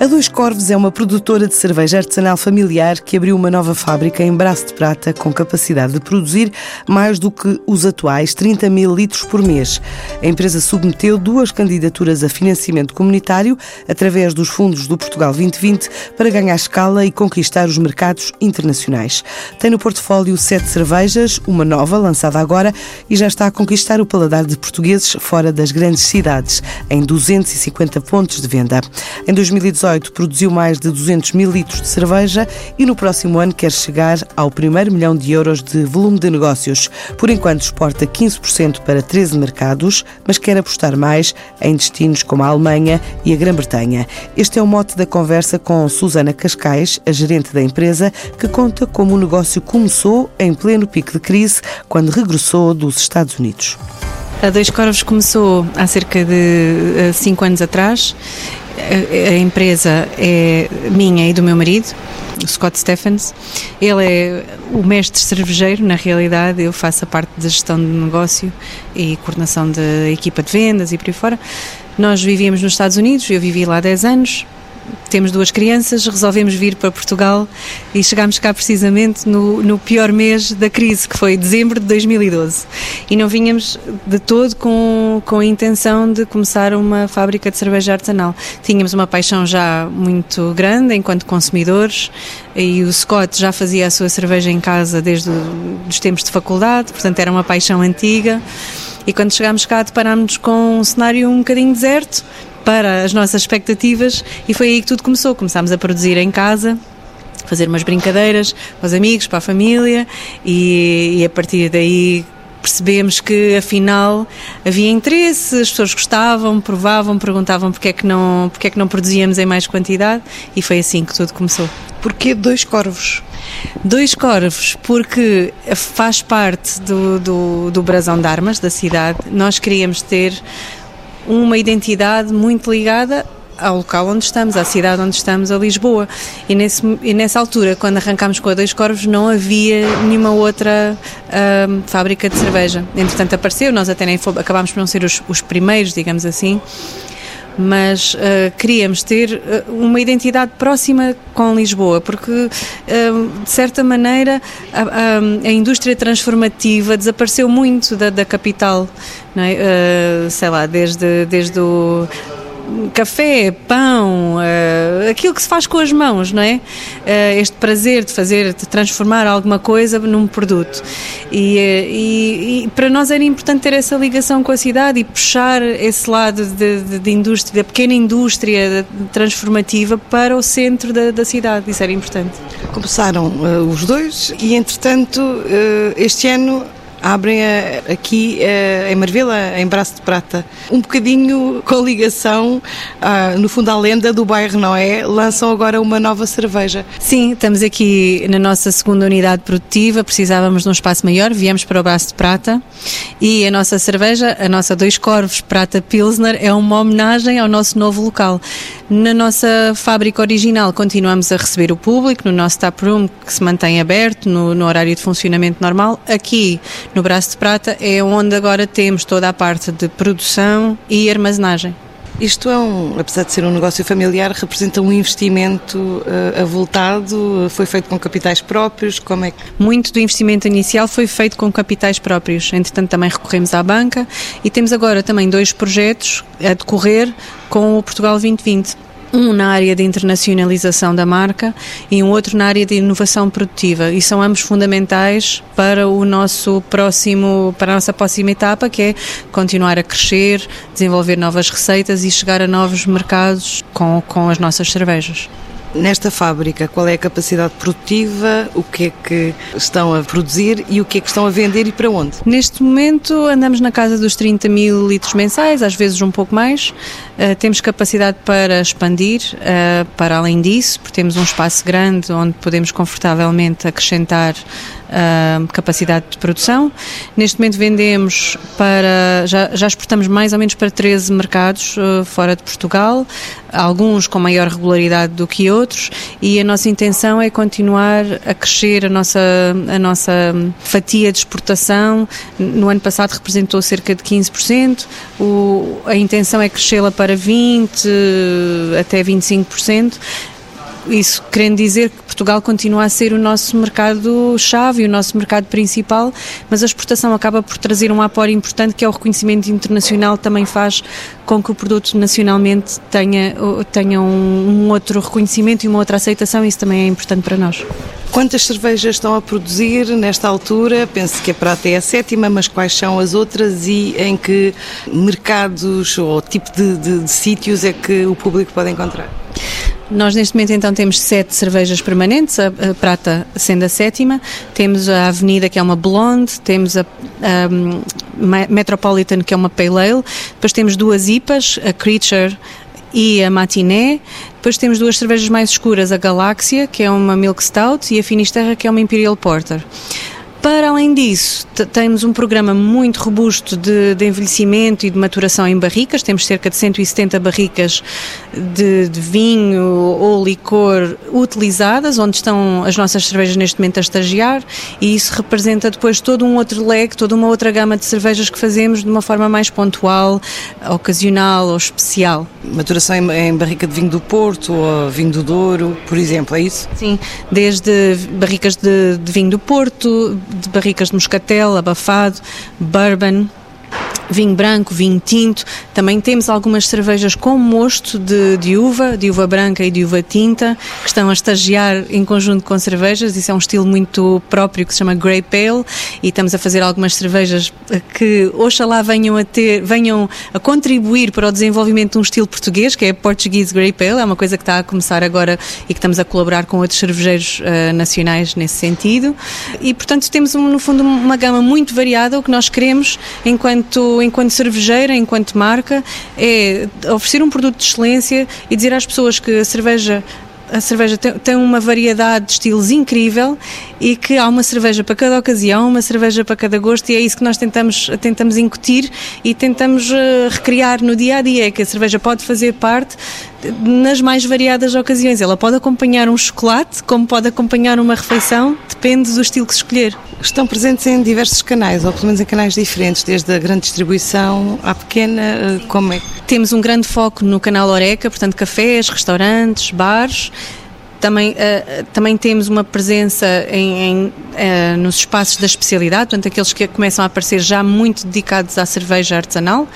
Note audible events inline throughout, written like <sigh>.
A Dois Corvos é uma produtora de cerveja artesanal familiar que abriu uma nova fábrica em Braço de Prata com capacidade de produzir mais do que os atuais 30 mil litros por mês. A empresa submeteu duas candidaturas a financiamento comunitário através dos fundos do Portugal 2020 para ganhar escala e conquistar os mercados internacionais. Tem no portfólio sete cervejas, uma nova lançada agora e já está a conquistar o paladar de portugueses fora das grandes cidades, em 250 pontos de venda. Em 2018 2018 produziu mais de 200 mil litros de cerveja e no próximo ano quer chegar ao primeiro milhão de euros de volume de negócios. Por enquanto exporta 15% para 13 mercados, mas quer apostar mais em destinos como a Alemanha e a Grã-Bretanha. Este é o mote da conversa com Susana Cascais, a gerente da empresa, que conta como o negócio começou em pleno pico de crise, quando regressou dos Estados Unidos. A Dois Corvos começou há cerca de 5 eh, anos atrás a, empresa é minha e do meu marido, Scott Stephens. Ele é o mestre cervejeiro, na realidade, eu faço a parte da gestão de negócio e coordenação da equipa de vendas e por aí fora. Nós vivíamos nos Estados Unidos, eu vivi lá há 10 anos, temos duas crianças, resolvemos vir para Portugal e chegámos cá precisamente no, no, pior mês da crise, que foi dezembro de 2012. E não vinhamos de todo com, com a intenção de começar uma fábrica de cerveja artesanal. Tínhamos uma paixão já muito grande enquanto consumidores e o Scott já fazia a sua cerveja em casa desde os tempos de faculdade, portanto era uma paixão antiga. E quando chegámos cá deparámos com um cenário um bocadinho deserto, para as nossas expectativas e foi aí que tudo começou. Começámos a produzir em casa, fazer umas brincadeiras para os amigos, para a família e, e a partir daí percebemos que afinal havia interesse, as pessoas gostavam, provavam, perguntavam porque é que não, porque é que não produzíamos em mais quantidade e foi assim que tudo começou. Porquê dois corvos? Dois corvos, porque faz parte do, do, do brasão de armas da cidade. Nós queríamos ter uma identidade muito ligada ao local onde estamos, à cidade onde estamos, a Lisboa. E, nesse, e nessa altura, quando arrancámos com a Dois Corvos, não havia nenhuma outra uh, fábrica de cerveja. Entretanto, apareceu, nós até nem acabámos por não ser os, os primeiros, digamos assim, mas uh, queríamos ter uh, uma identidade próxima com Lisboa, porque uh, de certa maneira a, a, a, indústria transformativa desapareceu muito da, da capital, é? sei lá, desde, desde o café, pão, uh, aquilo que se faz com as mãos, não é? Uh, este prazer de fazer, de transformar alguma coisa num produto. E, eh, e, e, para nós era importante ter essa ligação com a cidade e puxar esse lado de, de, de indústria, da pequena indústria transformativa para o centro da, da cidade. Isso era importante. Começaram uh, os dois e, entretanto, este ano abrem a, aqui a, em Marvila, em Braço de Prata. Um bocadinho com ligação, ah, no fundo, à lenda do bairro, não é? Lançam agora uma nova cerveja. Sim, estamos aqui na nossa segunda unidade produtiva, precisávamos de um espaço maior, viemos para o Braço de Prata e a nossa cerveja, a nossa Dois Corvos Prata Pilsner, é uma homenagem ao nosso novo local. Na nossa fábrica original continuamos a receber o público, no nosso tap room que se mantém aberto, no, no horário de funcionamento normal. Aqui no Braço de Prata é onde agora temos toda a parte de produção e armazenagem. Isto é um, apesar de ser um negócio familiar, representa um investimento uh, avultado, foi feito com capitais próprios, como é que... Muito do investimento inicial foi feito com capitais próprios, entretanto também recorremos à banca e temos agora também dois projetos a decorrer com o Portugal 2020 um na área de internacionalização da marca e um outro na área de inovação produtiva e são ambos fundamentais para o nosso próximo para a nossa próxima etapa que é continuar a crescer, desenvolver novas receitas e chegar a novos mercados com, com as nossas cervejas. Nesta fábrica, qual é a capacidade produtiva, o que é que estão a produzir e o que é que estão a vender e para onde? Neste momento andamos na casa dos 30 mil litros mensais, às vezes um pouco mais. Uh, temos capacidade para expandir uh, para além disso, porque temos um espaço grande onde podemos confortavelmente acrescentar uh, capacidade de produção. Neste momento vendemos para, já, já exportamos mais ou menos para 13 mercados fora de Portugal. Alguns com maior regularidade do que outros, e a nossa intenção é continuar a crescer a nossa, a nossa fatia de exportação. No ano passado representou cerca de 15%, o, a intenção é crescê-la para 20% até 25% isso querendo dizer que Portugal continua a ser o nosso mercado-chave, o nosso mercado principal, mas a exportação acaba por trazer um apoio importante que é o reconhecimento internacional, também faz com que o produto nacionalmente tenha, tenha um, um outro reconhecimento e uma outra aceitação, isso também é importante para nós. Quantas cervejas estão a produzir nesta altura? Penso que a Prata é a sétima, mas quais são as outras e em que mercados ou tipo de, de, de sítios é que o público pode encontrar? Nós neste momento então temos sete cervejas permanentes, a, a, Prata sendo a sétima, temos a Avenida que é uma Blonde, temos a, a Metropolitan que é uma Pale Ale, depois temos duas IPAs, a Creature e a Matiné. Depois temos duas cervejas mais escuras, a Galáxia, que é uma Milk Stout, e a Finisterra, que é uma Imperial Porter. Para além disso, temos um programa muito robusto de, de, envelhecimento e de maturação em barricas. Temos cerca de 170 barricas de, de, vinho ou licor utilizadas, onde estão as nossas cervejas neste momento a estagiar, e isso representa depois todo um outro leque, toda uma outra gama de cervejas que fazemos de uma forma mais pontual, ocasional ou especial. Maturação em, em barrica de vinho do Porto ou vinho do Douro, por exemplo, é isso? Sim, desde barricas de, de vinho do Porto, de barricas de moscatel, abafado, bourbon, vinho branco, vinho tinto. Também temos algumas cervejas com mosto de, de, uva, de uva branca e de uva tinta, que estão a estagiar em conjunto com cervejas. Isso é um estilo muito próprio que se chama Grey Pale e estamos a fazer algumas cervejas que oxalá venham a ter, venham a contribuir para o desenvolvimento de um estilo português, que é Portuguese Grey Pale. É uma coisa que está a começar agora e que estamos a colaborar com outros cervejeiros uh, nacionais nesse sentido. E, portanto, temos, no fundo, uma gama muito variada. O que nós queremos, enquanto enquanto cervejeira, enquanto marca, é oferecer um produto de excelência e dizer às pessoas que a cerveja a cerveja tem, uma variedade de estilos incrível e que há uma cerveja para cada ocasião, uma cerveja para cada gosto e é isso que nós tentamos, tentamos incutir e tentamos uh, recriar no dia a dia, que a cerveja pode fazer parte nas mais variadas ocasiões. Ela pode acompanhar um chocolate, como pode acompanhar uma refeição, depende do estilo que escolher. Estão presentes em diversos canais, ou pelo menos em canais diferentes, desde a grande distribuição à pequena, eh, como é? Temos um grande foco no canal Oreca, portanto cafés, restaurantes, bares, também, uh, também temos uma presença em, em uh, nos espaços da especialidade, portanto, aqueles que começam a aparecer já muito dedicados à cerveja artesanal.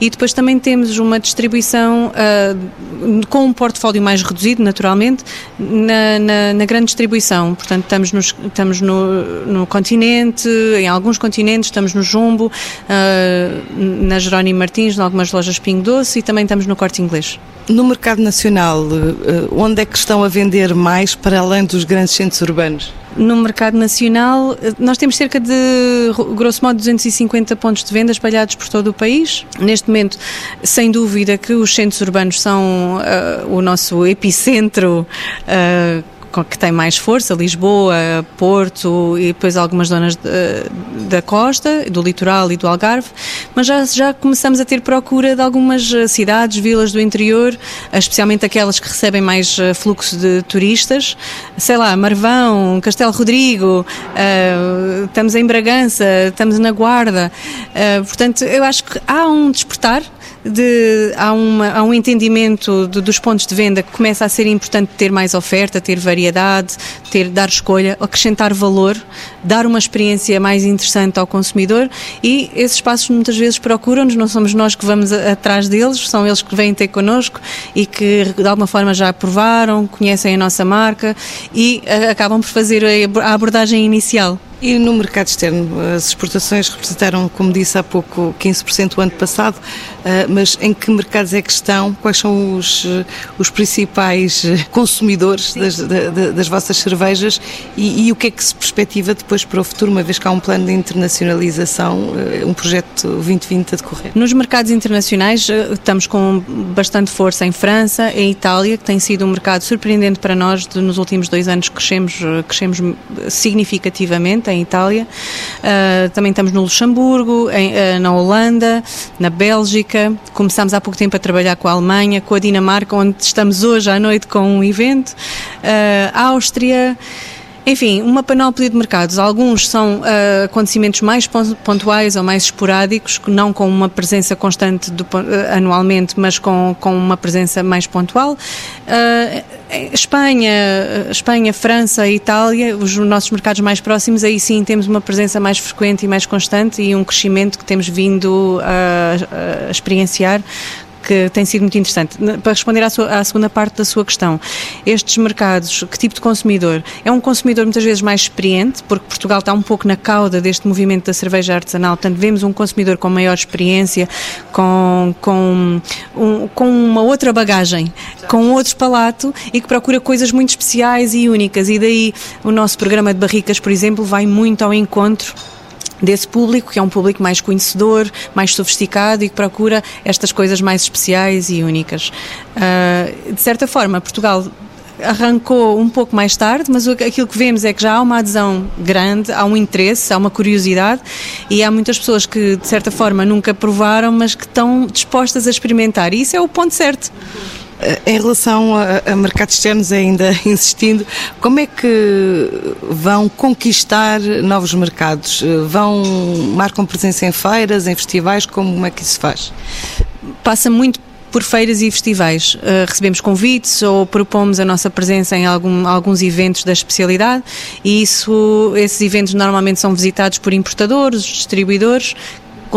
E depois também temos uma distribuição uh, com um portfólio mais reduzido, naturalmente, na, na, na grande distribuição. Portanto, estamos, nos, estamos no, no continente, em alguns continentes, estamos no Jumbo, na Jerónimo Martins, em algumas lojas Pingo Doce e também estamos no Corte Inglês. No mercado nacional, onde é que estão a vender mais para além dos grandes centros urbanos? No mercado nacional, nós temos cerca de, grosso modo, 250 pontos de venda espalhados por todo o país. Neste momento, sem dúvida que os centros urbanos são uh, o nosso epicentro uh, que tem mais força, Lisboa, Porto e depois algumas zonas de, da costa, do litoral e do Algarve, mas já, já começamos a ter procura de algumas eh, cidades, vilas do interior, especialmente aquelas que recebem mais eh, fluxo de turistas, sei lá, Marvão, Castelo Rodrigo, uh, estamos em Bragança, estamos na Guarda, uh, portanto eu acho que há um despertar de, há, uma, há um entendimento de, dos pontos de venda que começa a ser importante ter mais oferta, ter variedade, ter, dar escolha, acrescentar valor, dar uma experiência mais interessante ao consumidor e esses espaços muitas vezes procuram-nos, não somos nós que vamos a, atrás deles, são eles que vêm ter connosco e que de alguma forma já aprovaram, conhecem a nossa marca e a, acabam por fazer a abordagem inicial. E no mercado externo, as exportações representaram, como disse há pouco, 15% o ano passado, ah, mas em que mercados é que estão? Quais são os, os principais consumidores das, das, vossas cervejas e, e, o que é que se perspectiva depois para o futuro, uma vez que há um plano de internacionalização, ah, um projeto 2020 a decorrer? Nos mercados internacionais ah, estamos com bastante força em França, em Itália, que tem sido um mercado surpreendente para nós, nos últimos dois anos crescemos, crescemos significativamente em Itália. Uh, também estamos no Luxemburgo, em, uh, na Holanda, na Bélgica. Começámos há pouco tempo a trabalhar com a Alemanha, com a Dinamarca, onde estamos hoje à noite com um evento. Uh, Áustria. Enfim, uma panóplia de mercados. Alguns são uh, acontecimentos mais pontuais ou mais esporádicos, não com uma presença constante do, uh, anualmente, mas com, com uma presença mais pontual. Uh, Espanha, Espanha, França, Itália, os nossos mercados mais próximos, aí sim temos uma presença mais frequente e mais constante e um crescimento que temos vindo a, a experienciar que tem sido muito interessante. Para responder à, sua, à, segunda parte da sua questão, estes mercados, que tipo de consumidor? É um consumidor muitas vezes mais experiente, porque Portugal está um pouco na cauda deste movimento da cerveja artesanal, portanto, vemos um consumidor com maior experiência, com, com, um, com uma outra bagagem, com outro palato e que procura coisas muito especiais e únicas. E daí o nosso programa de barricas, por exemplo, vai muito ao encontro desse público, que é um público mais conhecedor, mais sofisticado e que procura estas coisas mais especiais e únicas. Uh, de certa forma, Portugal arrancou um pouco mais tarde, mas aquilo que vemos é que já há uma adesão grande, há um interesse, há uma curiosidade e há muitas pessoas que, de certa forma, nunca provaram, mas que estão dispostas a experimentar. E isso é o ponto certo. Eh, em relação a, a, mercados externos, ainda <laughs> insistindo, como é que vão conquistar novos mercados? Eh, vão, marcam presença em feiras, em festivais, como é que isso se faz? Passa muito por feiras e festivais. Uh, recebemos convites ou propomos a nossa presença em algum, alguns eventos da especialidade e isso, esses eventos normalmente são visitados por importadores, distribuidores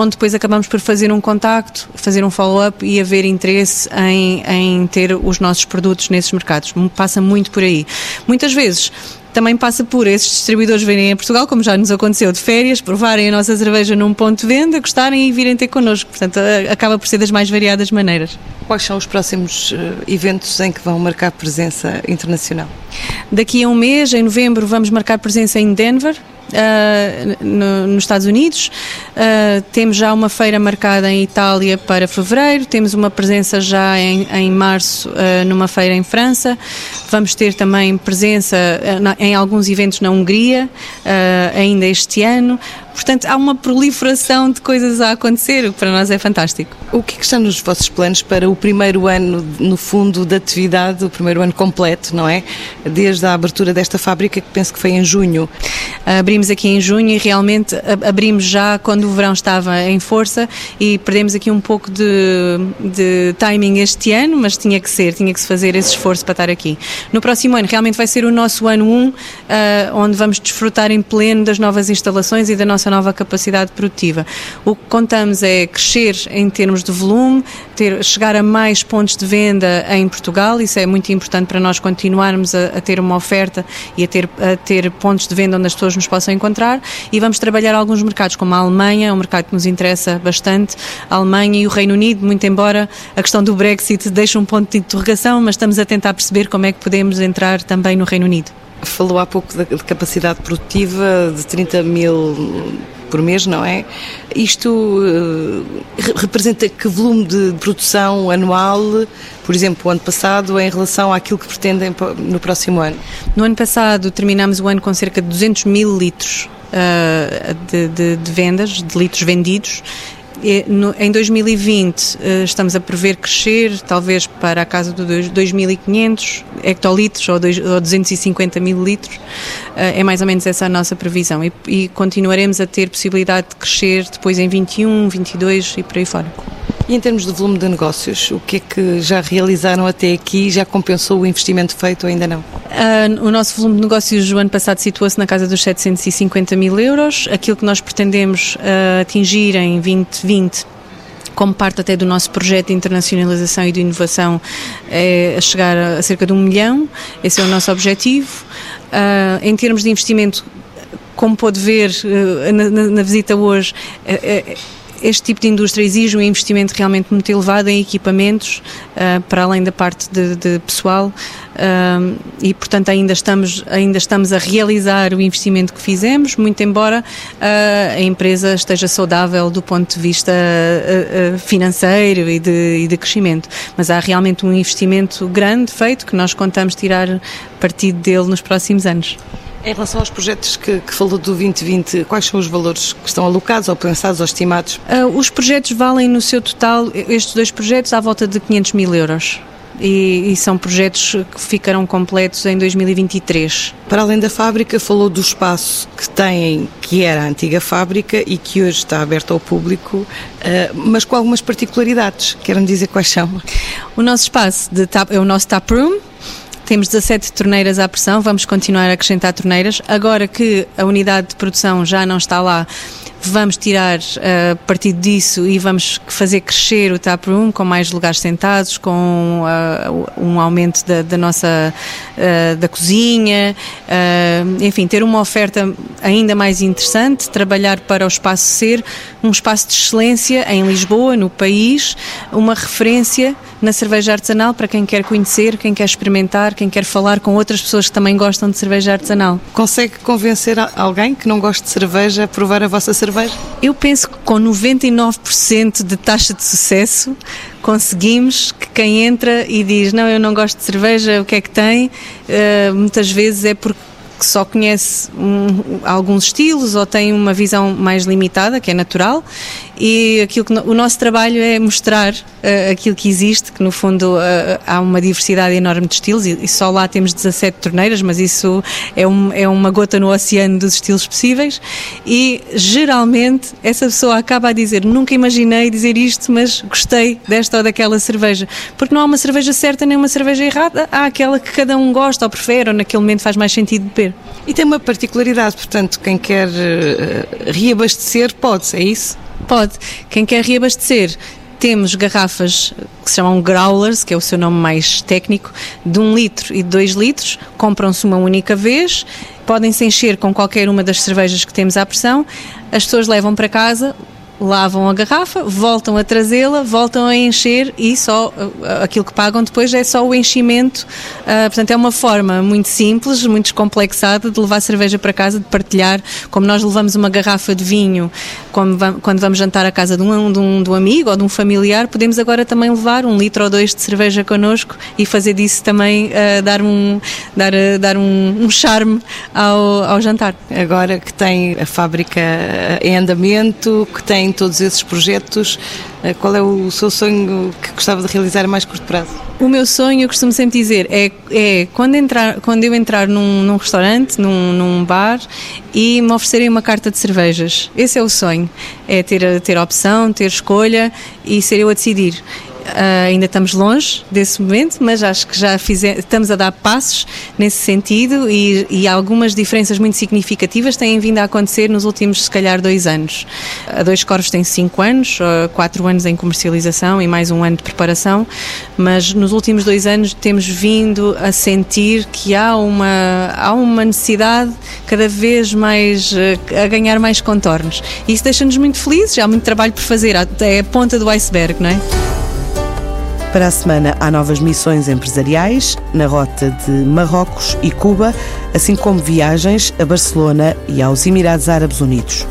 onde depois acabamos por fazer um contacto, fazer um follow-up e haver interesse em, em ter os nossos produtos nesses mercados. Passa muito por aí. Muitas vezes também passa por esses distribuidores virem a Portugal, como já nos aconteceu de férias, provarem a nossa cerveja num ponto de venda, gostarem e virem ter connosco. Portanto, acaba por ser das mais variadas maneiras. Quais são os próximos eh, eventos em que vão marcar presença internacional? Daqui a um mês, em novembro, vamos marcar presença em Denver, Uh, no, nos Estados Unidos. Uh, temos já uma feira marcada em Itália para fevereiro, temos uma presença já em, em março uh, numa feira em França. Vamos ter também presença em alguns eventos na Hungria ainda este ano. Portanto, há uma proliferação de coisas a acontecer, o que para nós é fantástico. O que, é que está nos vossos planos para o primeiro ano, no fundo, da atividade, o primeiro ano completo, não é? Desde a abertura desta fábrica, que penso que foi em junho. Abrimos aqui em junho e realmente abrimos já quando o verão estava em força e perdemos aqui um pouco de, de timing este ano, mas tinha que ser, tinha que se fazer esse esforço para estar aqui. No próximo ano, realmente vai ser o nosso ano 1, uh, onde vamos desfrutar em pleno das novas instalações e da nossa nossa nova capacidade produtiva. O que contamos é crescer em termos de volume, ter, chegar a mais pontos de venda em Portugal, isso é muito importante para nós continuarmos a, a ter uma oferta e a ter, a ter pontos de venda onde as pessoas nos possam encontrar e vamos trabalhar alguns mercados, como a Alemanha, é um mercado que nos interessa bastante, a Alemanha e o Reino Unido, muito embora a questão do Brexit deixe um ponto de interrogação, mas estamos a tentar perceber como é que podemos entrar também no Reino Unido. Falou há pouco de capacidade produtiva de 30 mil por mês, não é? Isto uh, representa que volume de produção anual, por exemplo, o ano passado, em relação àquilo que pretendem no próximo ano? No ano passado terminámos o ano com cerca de 200 mil litros uh, de, de, de vendas, de litros vendidos, em 2020 eh, estamos a prever crescer, talvez para a casa dos 2.500 hectolitros ou 250 mil litros. Eh, é mais ou menos essa a nossa previsão. E continuaremos a ter possibilidade de crescer depois em 21, 22 e por aí fora. E em termos de volume de negócios, o que é que já realizaram até aqui? Já compensou o investimento feito ou ainda não? Uh, o nosso volume de negócios do ano passado situou-se na casa dos 750 mil euros. Aquilo que nós pretendemos uh, atingir em 2020 como parte até do nosso projeto de internacionalização e de inovação, é chegar a cerca de um milhão. Esse é o nosso objetivo. Uh, em termos de investimento, como pôde ver na, na, visita hoje, uh, este tipo de indústria exige um investimento realmente muito elevado em equipamentos, uh, para além da parte de, de pessoal, uh, e portanto ainda estamos, ainda estamos a realizar o investimento que fizemos, muito embora uh, a empresa esteja saudável do ponto de vista financeiro e de, e de crescimento. Mas há realmente um investimento grande feito que nós contamos tirar partido dele nos próximos anos. Em relação aos projetos que, que, falou do 2020, quais são os valores que estão alocados ou pensados ou estimados? Uh, os projetos valem no seu total, estes dois projetos, à volta de 500 mil euros. E, e, são projetos que ficarão completos em 2023. Para além da fábrica, falou do espaço que têm, que era a antiga fábrica e que hoje está aberto ao público, uh, mas com algumas particularidades. Querem dizer quais são? O nosso espaço de é o nosso tap room, temos 17 torneiras à pressão, vamos continuar a acrescentar torneiras. Agora que a unidade de produção já não está lá, vamos tirar uh, partido disso e vamos fazer crescer o tap room com mais lugares sentados, com uh, um aumento da, da nossa uh, da cozinha, enfim, ter uma oferta ainda mais interessante, trabalhar para o espaço ser um espaço de excelência em Lisboa, no país, uma referência na cerveja artesanal para quem quer conhecer, quem quer experimentar, quem quer falar com outras pessoas que também gostam de cerveja artesanal. Consegue convencer alguém que não gosta de cerveja a provar a vossa cerveja? Eu penso que com 99% de taxa de sucesso conseguimos que quem entra e diz não, eu não gosto de cerveja, o que é que tem? Uh, muitas vezes é porque que só conhece um, alguns estilos ou tem uma visão mais limitada, que é natural, e aquilo que no, o nosso trabalho é mostrar uh, aquilo que existe, que no fundo uh, há uma diversidade enorme de estilos e, e, só lá temos 17 torneiras, mas isso é, um, é uma gota no oceano dos estilos possíveis e geralmente essa pessoa acaba a dizer nunca imaginei dizer isto, mas gostei desta ou daquela cerveja, porque não há uma cerveja certa nem uma cerveja errada, há aquela que cada um gosta ou prefere ou naquele momento faz mais sentido beber. E tem uma particularidade, portanto, quem quer uh, reabastecer pode, é isso? Pode. Quem quer reabastecer temos garrafas que se chamam growlers, que é o seu nome mais técnico, de 1 um litro e de 2 litros, compram-se uma única vez, podem se encher com qualquer uma das cervejas que temos à pressão, as pessoas levam para casa, lavam a garrafa, voltam a trazê-la, voltam a encher e só uh, aquilo que pagam depois é só o enchimento. Uh, portanto, é uma forma muito simples, muito descomplexada de levar cerveja para casa, de partilhar. Como nós levamos uma garrafa de vinho quando vamos jantar à casa de um, de um, de um amigo ou de um familiar, podemos agora também levar um litro ou dois de cerveja connosco e fazer disso também uh, dar, um, dar, uh, dar um, um charme ao, ao jantar. Agora que tem a fábrica em andamento, que tem todos esses projetos, uh, qual é o seu sonho que gostava de realizar a mais curto prazo? O meu sonho, eu costumo sempre dizer, é, é quando, entrar, quando eu entrar num, num restaurante, num, num bar e me oferecerem uma carta de cervejas. Esse é o sonho, é ter, ter opção, ter escolha e ser eu a decidir. Uh, ainda estamos longe desse momento, mas acho que já fizemos, estamos a dar passos nesse sentido e, e, algumas diferenças muito significativas têm vindo a acontecer nos últimos, se calhar, dois anos. A Dois Corvos tem cinco anos, uh, quatro anos em comercialização e mais um ano de preparação, mas nos últimos dois anos temos vindo a sentir que há uma, há uma necessidade cada vez mais a ganhar mais contornos. Isso deixa-nos muito felizes, há muito trabalho por fazer, é a ponta do iceberg, não é? Para a semana há novas missões empresariais na rota de Marrocos e Cuba, assim como viagens a Barcelona e aos Emirados Árabes Unidos.